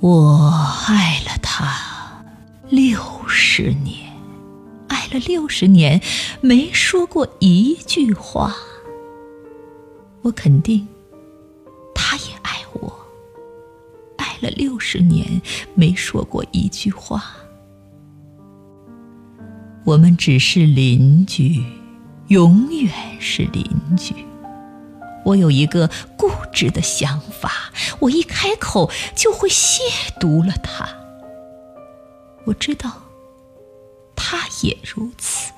我爱了他六十年，爱了六十年，没说过一句话。我肯定，他也爱我，爱了六十年，没说过一句话。我们只是邻居，永远是邻居。我有一个固执的想法，我一开口就会亵渎了他。我知道，他也如此。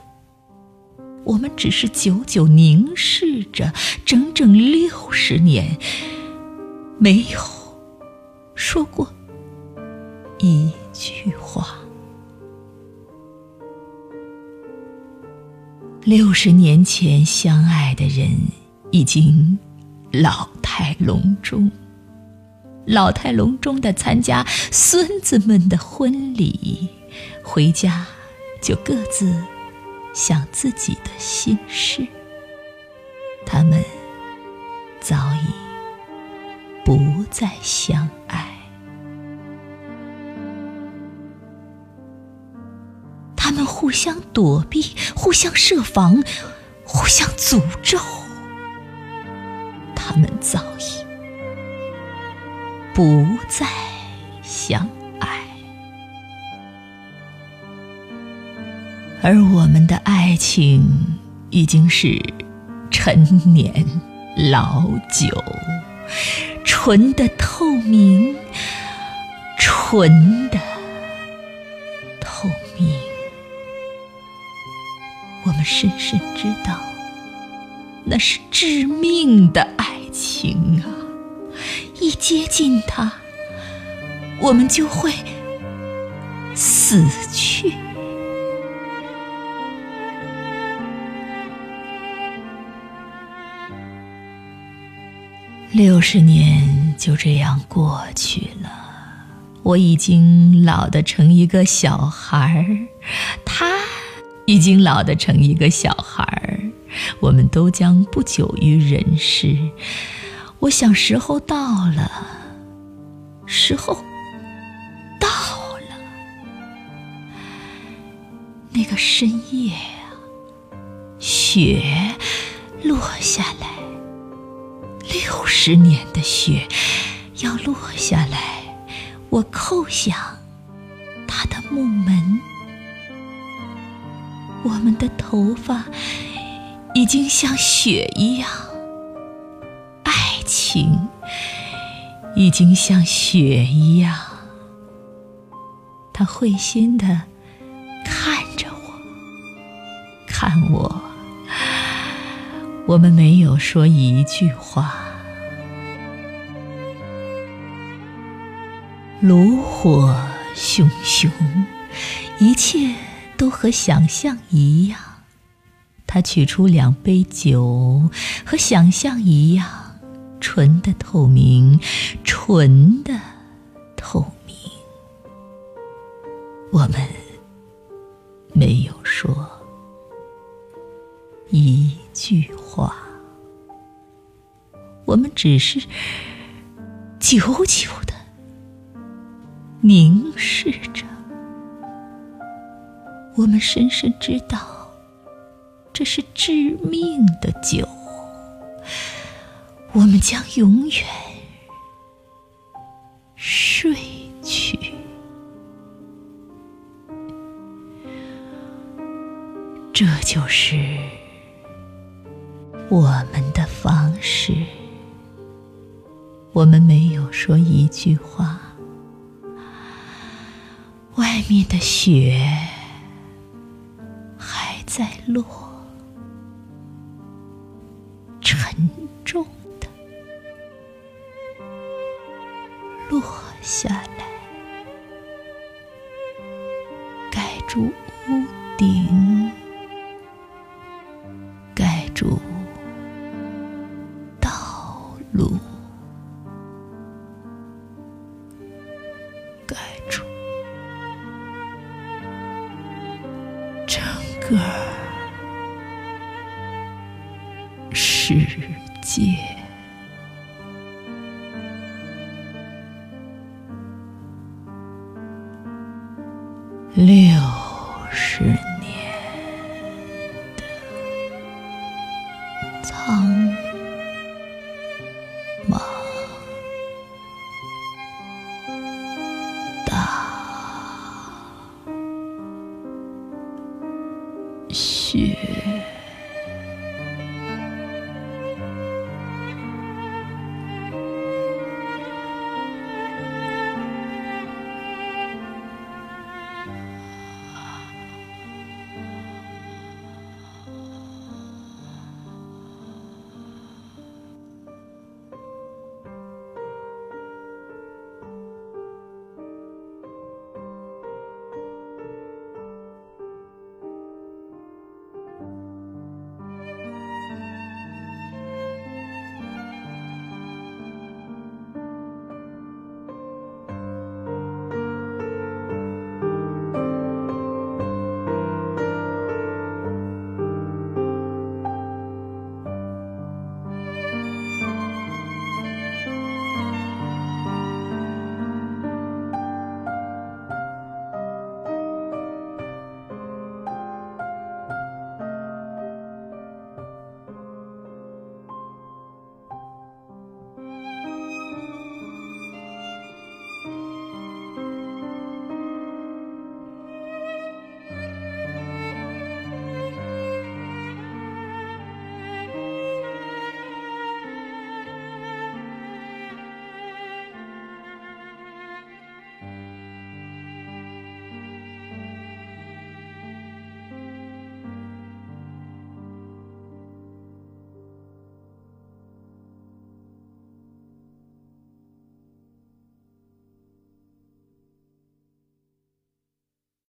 我们只是久久凝视着，整整六十年，没有说过一句话。六十年前相爱的人已经老态龙钟，老态龙钟的参加孙子们的婚礼，回家就各自想自己的心事。他们早已不再相爱。他们互相躲避，互相设防，互相诅咒。他们早已不再相爱，而我们的爱情已经是陈年老酒，纯的透明，纯的透明。我们深深知道，那是致命的爱情啊！一接近它，我们就会死去。六十年就这样过去了，我已经老得成一个小孩儿，他。已经老得成一个小孩儿，我们都将不久于人世。我想时候到了，时候到了。那个深夜啊，雪落下来，六十年的雪要落下来，我叩响他的木门。我们的头发已经像雪一样，爱情已经像雪一样。他会心的看着我，看我。我们没有说一句话。炉火熊熊，一切。都和想象一样，他取出两杯酒，和想象一样，纯的透明，纯的透明。我们没有说一句话，我们只是久久的凝视着。我们深深知道，这是致命的酒。我们将永远睡去。这就是我们的方式。我们没有说一句话。外面的雪还。在落，下来，盖住屋顶，盖住道路，盖住整。个世界，六十年的苍茫大雪。